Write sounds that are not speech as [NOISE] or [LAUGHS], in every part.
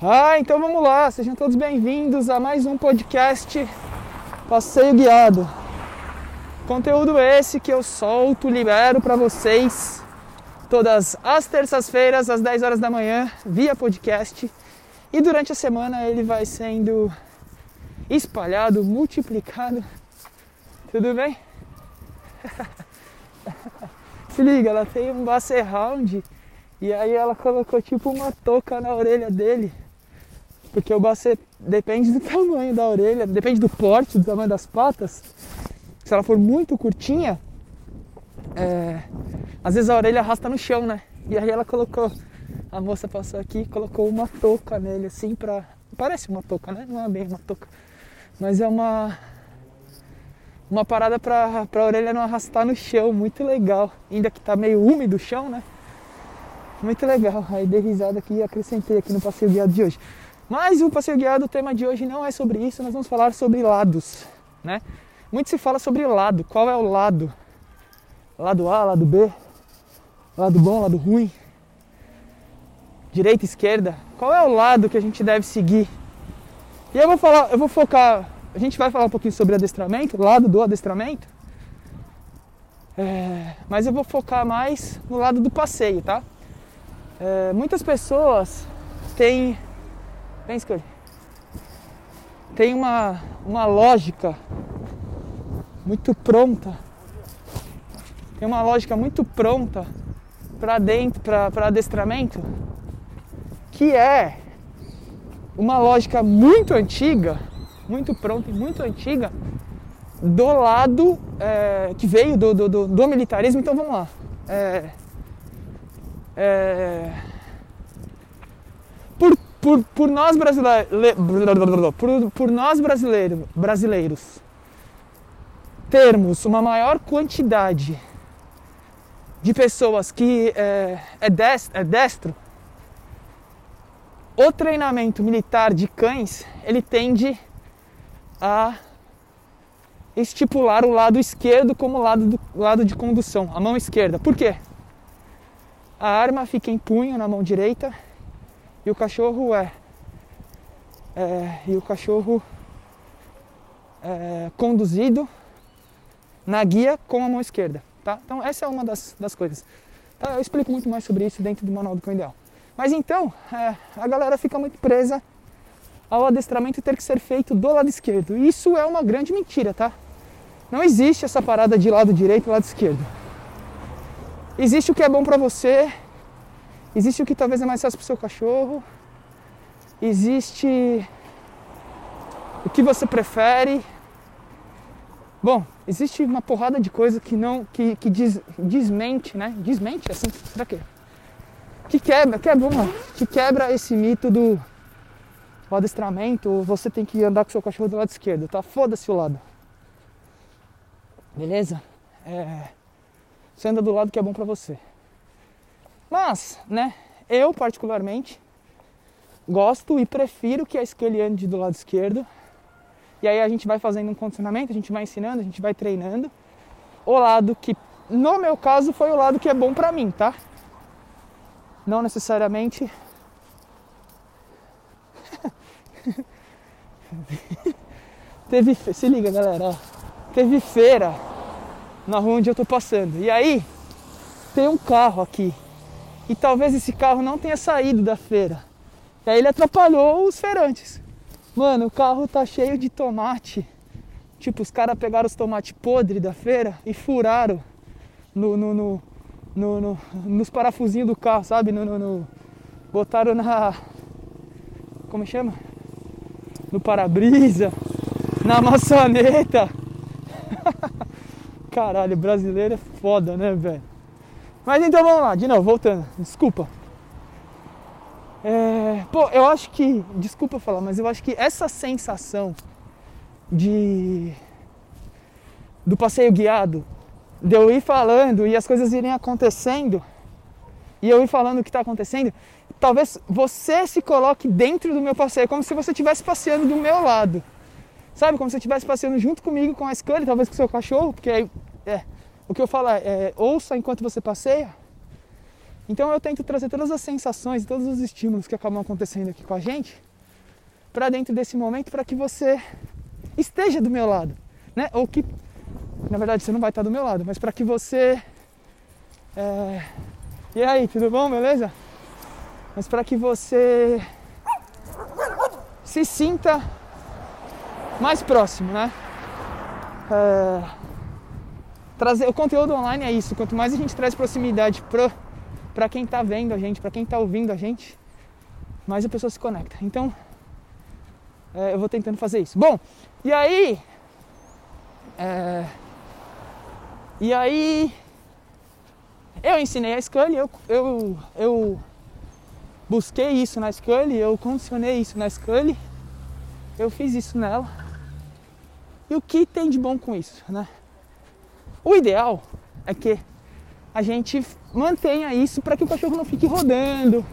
Ah, então vamos lá, sejam todos bem-vindos a mais um podcast Passeio Guiado. Conteúdo esse que eu solto, libero para vocês todas as terças-feiras às 10 horas da manhã via podcast e durante a semana ele vai sendo espalhado, multiplicado. Tudo bem? [LAUGHS] Se liga, ela tem um Basset Round e aí ela colocou tipo uma touca na orelha dele porque o bacê depende do tamanho da orelha, depende do porte, do tamanho das patas. Se ela for muito curtinha, é, às vezes a orelha arrasta no chão, né? E aí ela colocou, a moça passou aqui e colocou uma touca nele, assim, pra. Parece uma touca, né? Não é bem uma touca. Mas é uma. Uma parada pra, pra orelha não arrastar no chão, muito legal. Ainda que tá meio úmido o chão, né? Muito legal. Aí dei risada aqui e acrescentei aqui no passeio guiado de hoje. Mas o passeio guiado, o tema de hoje não é sobre isso, nós vamos falar sobre lados, né? Muito se fala sobre lado, qual é o lado? Lado A, lado B, lado bom, lado ruim, direita, esquerda. Qual é o lado que a gente deve seguir? E eu vou falar, eu vou focar, a gente vai falar um pouquinho sobre adestramento, lado do adestramento. É, mas eu vou focar mais no lado do passeio, tá? É, muitas pessoas têm Vem, Scud. Tem uma, uma lógica muito pronta. Tem uma lógica muito pronta para dentro, para adestramento, que é uma lógica muito antiga, muito pronta e muito antiga do lado é, que veio do, do, do, do, militarismo. Então vamos lá. É, é, por por, por nós brasileiros, por, por nós brasileiro, brasileiros termos uma maior quantidade de pessoas que é, é, destro, é destro, o treinamento militar de cães ele tende a estipular o lado esquerdo como lado, do, lado de condução, a mão esquerda. Por quê? A arma fica em punho na mão direita e o cachorro é, é e o cachorro é conduzido na guia com a mão esquerda, tá? Então essa é uma das, das coisas. Tá? Eu explico muito mais sobre isso dentro do manual do cão ideal. Mas então é, a galera fica muito presa ao adestramento ter que ser feito do lado esquerdo. Isso é uma grande mentira, tá? Não existe essa parada de lado direito e lado esquerdo. Existe o que é bom para você Existe o que talvez é mais fácil para o seu cachorro. Existe o que você prefere. Bom, existe uma porrada de coisa que não que, que diz, desmente, né? Desmente assim, pra quê? Que quebra, que é bom, que quebra esse mito do o adestramento, você tem que andar com seu cachorro do lado esquerdo, tá? Foda-se o lado. Beleza? É, você anda do lado que é bom para você. Mas, né, eu particularmente gosto e prefiro que a esquerda ande do lado esquerdo. E aí a gente vai fazendo um condicionamento, a gente vai ensinando, a gente vai treinando. O lado que, no meu caso, foi o lado que é bom pra mim, tá? Não necessariamente. [LAUGHS] Teve, se liga galera, ó. Teve feira na rua onde eu tô passando. E aí tem um carro aqui e talvez esse carro não tenha saído da feira. E aí ele atrapalhou os feirantes. Mano, o carro tá cheio de tomate. Tipo, os caras pegaram os tomates podres da feira e furaram no, no, no, no, nos parafusinhos do carro, sabe? No, botaram na. Como chama? No para-brisa, na maçaneta. [LAUGHS] Caralho, brasileiro é foda, né, velho? Mas então vamos lá, de novo, voltando. Desculpa. É, pô, eu acho que, desculpa falar, mas eu acho que essa sensação de do passeio guiado, de eu ir falando e as coisas irem acontecendo, e eu ir falando o que está acontecendo, talvez você se coloque dentro do meu passeio, como se você estivesse passeando do meu lado. Sabe, como se você estivesse passeando junto comigo com a Scully, talvez com o seu cachorro, porque aí, é, o que eu falo é, é, ouça enquanto você passeia. Então eu tento trazer todas as sensações, todos os estímulos que acabam acontecendo aqui com a gente para dentro desse momento para que você esteja do meu lado, né? Ou que, na verdade, você não vai estar do meu lado, mas para que você é... E aí, tudo bom, beleza? Mas para que você se sinta mais próximo, né? É... Trazer o conteúdo online é isso. Quanto mais a gente traz proximidade para quem está vendo a gente, para quem está ouvindo a gente, mais a pessoa se conecta. Então, é, eu vou tentando fazer isso. Bom, e aí. É, e aí. Eu ensinei a Scully, eu, eu, eu busquei isso na Scully, eu condicionei isso na Scully, eu fiz isso nela. E o que tem de bom com isso, né? O ideal é que a gente mantenha isso para que o cachorro não fique rodando,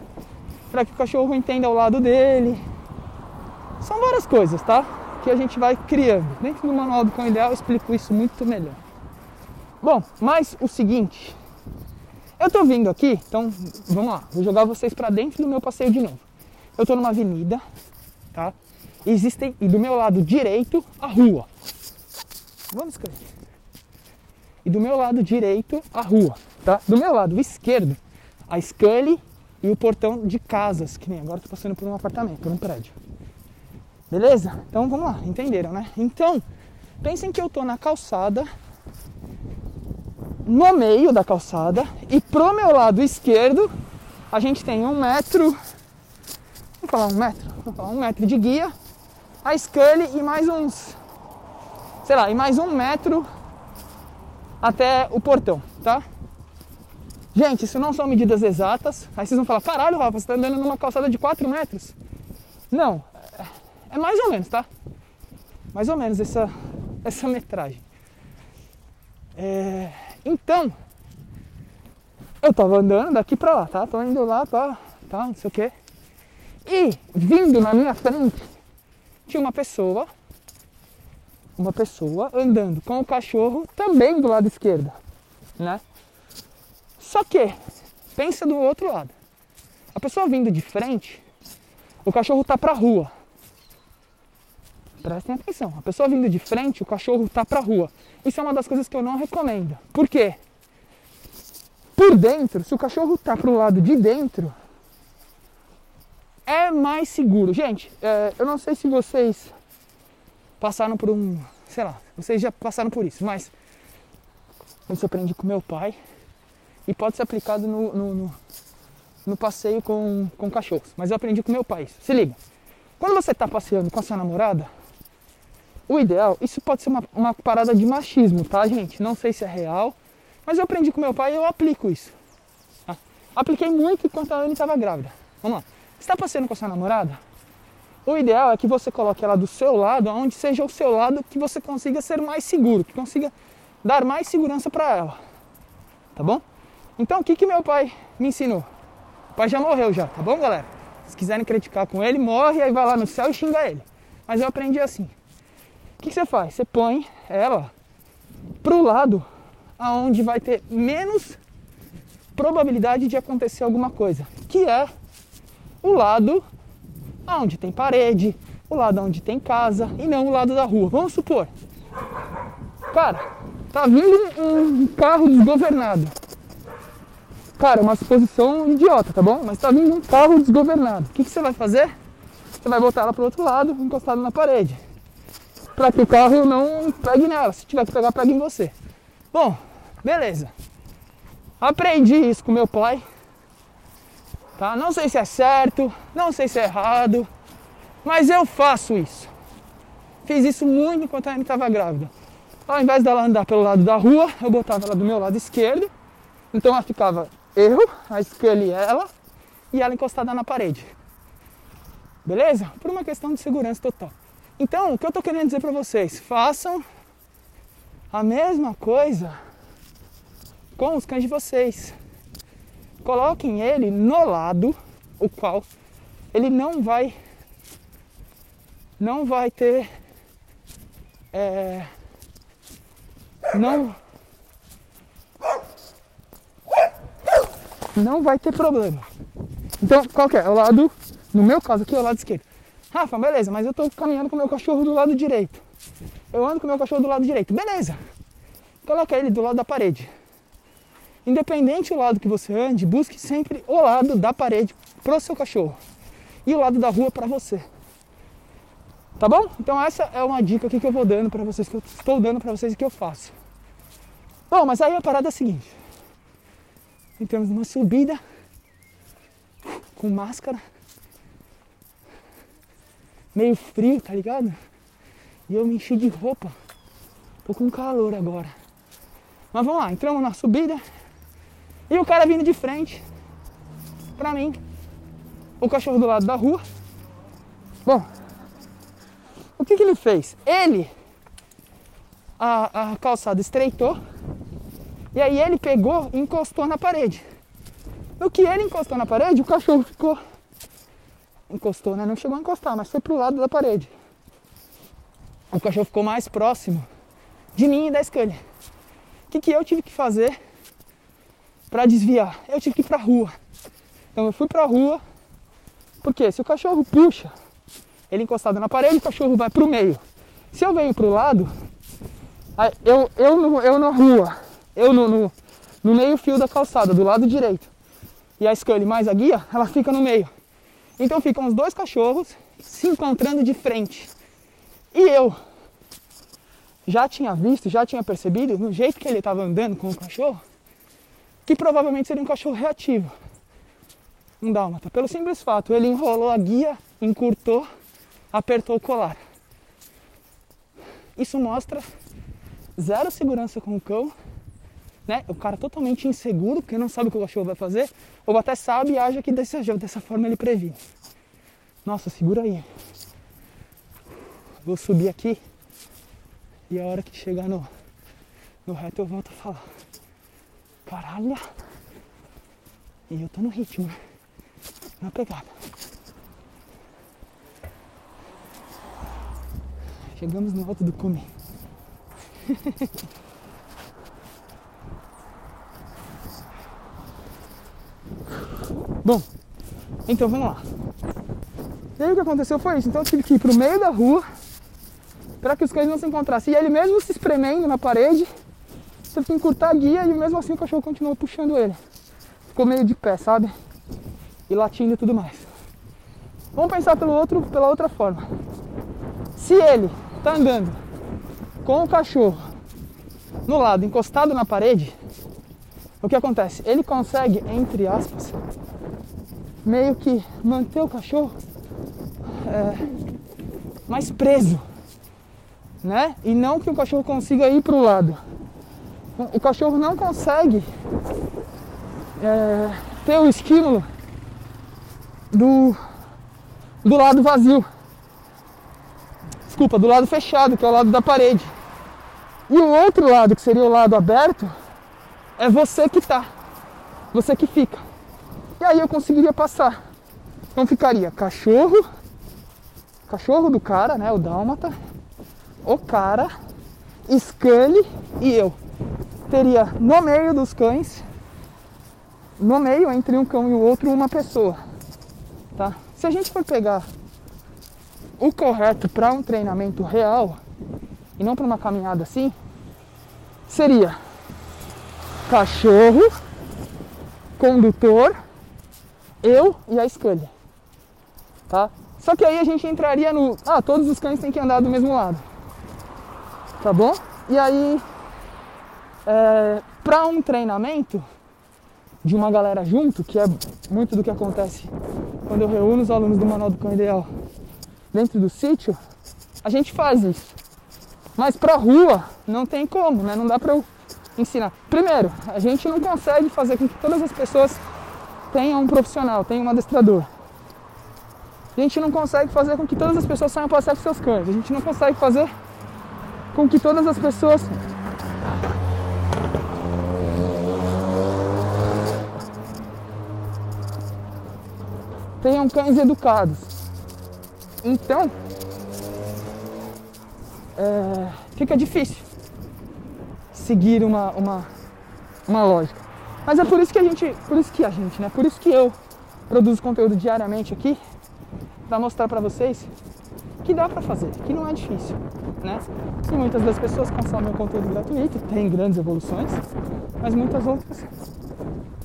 para que o cachorro entenda o lado dele, são várias coisas, tá? Que a gente vai criando. Dentro do manual do cão ideal eu explico isso muito melhor. Bom, mas o seguinte, eu tô vindo aqui, então vamos lá, vou jogar vocês para dentro do meu passeio de novo. Eu tô numa avenida, tá? Existem, e do meu lado direito, a rua. Vamos escrever. E do meu lado direito, a rua, tá? Do meu lado esquerdo, a Scully e o portão de casas, que nem agora tô passando por um apartamento, por um prédio. Beleza? Então vamos lá, entenderam, né? Então, pensem que eu tô na calçada, no meio da calçada, e pro meu lado esquerdo a gente tem um metro. Vamos falar um metro? Vamos falar um metro de guia, a Scully e mais uns. Sei lá, e mais um metro até o portão, tá? Gente, isso não são medidas exatas. Aí vocês vão falar, caralho, Rafa, você tá andando numa calçada de 4 metros. Não, é mais ou menos, tá? Mais ou menos essa, essa metragem. É, então, eu tava andando daqui pra lá, tá? Tô indo lá, tá, tá, não sei o quê. E vindo na minha frente tinha uma pessoa, uma pessoa andando com o cachorro também do lado esquerdo, né? Só que, pensa do outro lado. A pessoa vindo de frente, o cachorro tá pra rua. Prestem atenção. A pessoa vindo de frente, o cachorro tá pra rua. Isso é uma das coisas que eu não recomendo. Por quê? Por dentro, se o cachorro tá pro lado de dentro, é mais seguro. Gente, é, eu não sei se vocês passaram por um. Sei lá, vocês já passaram por isso, mas isso eu aprendi com meu pai e pode ser aplicado no, no, no, no passeio com, com cachorros. Mas eu aprendi com meu pai. Se liga. Quando você está passeando com a sua namorada, o ideal, isso pode ser uma, uma parada de machismo, tá, gente? Não sei se é real, mas eu aprendi com meu pai e eu aplico isso. Tá? Apliquei muito enquanto a Anne estava grávida. Vamos lá. Está passeando com a sua namorada? O ideal é que você coloque ela do seu lado, onde seja o seu lado que você consiga ser mais seguro, que consiga dar mais segurança para ela. Tá bom? Então, o que, que meu pai me ensinou? O pai já morreu já, tá bom, galera? Se quiserem criticar com ele, morre, aí vai lá no céu e xinga ele. Mas eu aprendi assim. O que você faz? Você põe ela pro lado aonde vai ter menos probabilidade de acontecer alguma coisa, que é o lado aonde tem parede, o lado onde tem casa e não o lado da rua. Vamos supor, cara, tá vindo um carro desgovernado. Cara, uma suposição idiota, tá bom? Mas tá vindo um carro desgovernado. O que, que você vai fazer? Você vai botar ela pro outro lado, encostado na parede para que o carro não pegue nela. Se tiver que pegar, pegue em você. Bom, beleza. Aprendi isso com meu pai. Tá? Não sei se é certo, não sei se é errado, mas eu faço isso. Fiz isso muito enquanto a Anne estava grávida. Ao invés dela andar pelo lado da rua, eu botava ela do meu lado esquerdo. Então ela ficava eu, a Scully e ela, e ela encostada na parede. Beleza? Por uma questão de segurança total. Então, o que eu estou querendo dizer para vocês? Façam a mesma coisa com os cães de vocês. Coloquem ele no lado o qual ele não vai não vai ter é, não não vai ter problema. Então, qual que é? O lado, no meu caso aqui, é o lado esquerdo. Rafa, beleza, mas eu tô caminhando com o meu cachorro do lado direito. Eu ando com o meu cachorro do lado direito. Beleza. Coloca ele do lado da parede. Independente do lado que você ande, busque sempre o lado da parede pro seu cachorro e o lado da rua para você. Tá bom? Então essa é uma dica que eu vou dando para vocês, que eu estou dando para vocês e que eu faço. Bom, mas aí a parada é a seguinte. Entramos numa subida com máscara, meio frio, tá ligado? E eu me enchi de roupa. Tô com calor agora. Mas vamos lá, entramos na subida e o cara vindo de frente pra mim. O cachorro do lado da rua. Bom, o que, que ele fez? Ele, a, a calçada estreitou e aí ele pegou e encostou na parede. No que ele encostou na parede, o cachorro ficou. Encostou, né? Não chegou a encostar, mas foi pro lado da parede. O cachorro ficou mais próximo de mim e da Scania. O que, que eu tive que fazer para desviar? Eu tive que ir pra rua. Então eu fui pra rua, porque se o cachorro puxa, ele encostado na parede, o cachorro vai pro meio. Se eu venho pro lado, eu, eu, eu na rua, eu no, no, no meio fio da calçada, do lado direito, e a Scully mais a guia, ela fica no meio. Então ficam os dois cachorros se encontrando de frente. E eu já tinha visto, já tinha percebido, no jeito que ele estava andando com o cachorro, que provavelmente seria um cachorro reativo. Um dálmata. Pelo simples fato, ele enrolou a guia, encurtou, apertou o colar. Isso mostra zero segurança com o cão né? O cara totalmente inseguro, porque não sabe o que o cachorro vai fazer, ou até sabe e acha que desse, dessa forma ele previne. Nossa, segura aí. Vou subir aqui e a hora que chegar no, no reto eu volto a falar. Caralho! E eu tô no ritmo, né? Na pegada. Chegamos no alto do cume. [LAUGHS] Bom, então vamos lá. E aí o que aconteceu foi isso. Então eu tive que ir pro meio da rua para que os cães não se encontrassem. E ele mesmo se espremendo na parede, teve que encurtar a guia e mesmo assim o cachorro continuou puxando ele. Ficou meio de pé, sabe? E latindo e tudo mais. Vamos pensar pelo outro, pela outra forma. Se ele tá andando com o cachorro no lado encostado na parede, o que acontece? Ele consegue, entre aspas, meio que manter o cachorro é, mais preso, né? E não que o cachorro consiga ir para o lado. O cachorro não consegue é, ter o estímulo do, do lado vazio. Desculpa, do lado fechado, que é o lado da parede. E o outro lado, que seria o lado aberto, é você que tá, você que fica. E aí eu conseguiria passar. Então ficaria cachorro, cachorro do cara, né, o dálmata, o cara, Scully e eu. Teria no meio dos cães, no meio entre um cão e o outro, uma pessoa. Tá? Se a gente for pegar o correto para um treinamento real e não para uma caminhada assim, seria cachorro, condutor, eu e a escolha. Tá? Só que aí a gente entraria no. Ah, todos os cães têm que andar do mesmo lado. Tá bom? E aí, é, para um treinamento de uma galera junto, que é muito do que acontece quando eu reúno os alunos do Manual do Cão Ideal dentro do sítio, a gente faz isso. Mas pra rua não tem como, né? Não dá pra eu ensinar. Primeiro, a gente não consegue fazer com que todas as pessoas tenham um profissional, tenham um adestrador. A gente não consegue fazer com que todas as pessoas saiam passear com seus cães. A gente não consegue fazer com que todas as pessoas tenham cães educados. Então, é, fica difícil seguir uma, uma, uma lógica. Mas é por isso que a gente, por isso que a gente, né? Por isso que eu produzo conteúdo diariamente aqui para mostrar para vocês que dá para fazer, que não é difícil, né? E muitas das pessoas consomem o conteúdo gratuito, tem grandes evoluções, mas muitas outras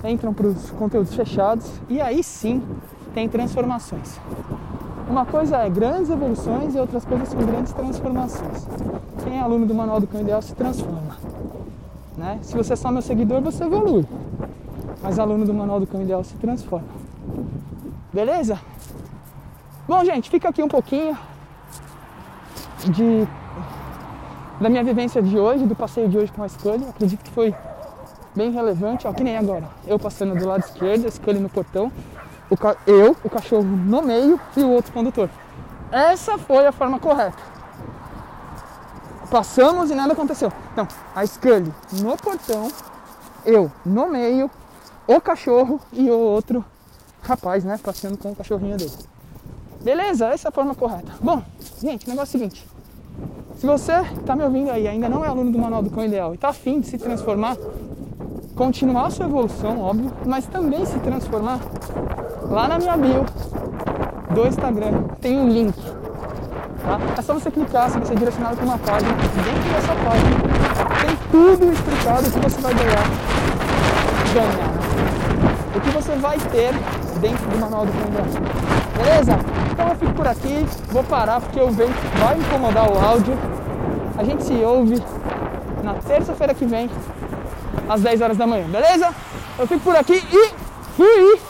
entram para os conteúdos fechados e aí sim tem transformações. Uma coisa é grandes evoluções e outras coisas são grandes transformações. Quem é aluno do Manual do Cão Ideal se transforma. Né? Se você é só meu seguidor, você evolui. Mas aluno do Manual do Cão Ideal se transforma. Beleza? Bom, gente, fica aqui um pouquinho de da minha vivência de hoje, do passeio de hoje com a Scully. Acredito que foi bem relevante, ó, que nem agora. Eu passando do lado esquerdo, a Scully no portão, o eu, o cachorro no meio e o outro condutor. Essa foi a forma correta. Passamos e nada aconteceu. Então, a Scully no portão, eu no meio, o cachorro e o outro rapaz, né, passeando com o cachorrinho dele. Beleza, essa é a forma correta. Bom, gente, o negócio é o seguinte. Se você está me ouvindo aí ainda não é aluno do Manual do Cão Ideal e está afim de se transformar, continuar a sua evolução, óbvio, mas também se transformar, lá na minha bio do Instagram tem um link. Tá? É só você clicar, você vai ser direcionado para uma página. Dentro dessa página tem tudo explicado que você vai ganhar. Ganhar. O que você vai ter dentro do Manual do Ideal. Beleza? Então eu fico por aqui, vou parar porque o vento vai incomodar o áudio. A gente se ouve na terça-feira que vem, às 10 horas da manhã, beleza? Eu fico por aqui e fui!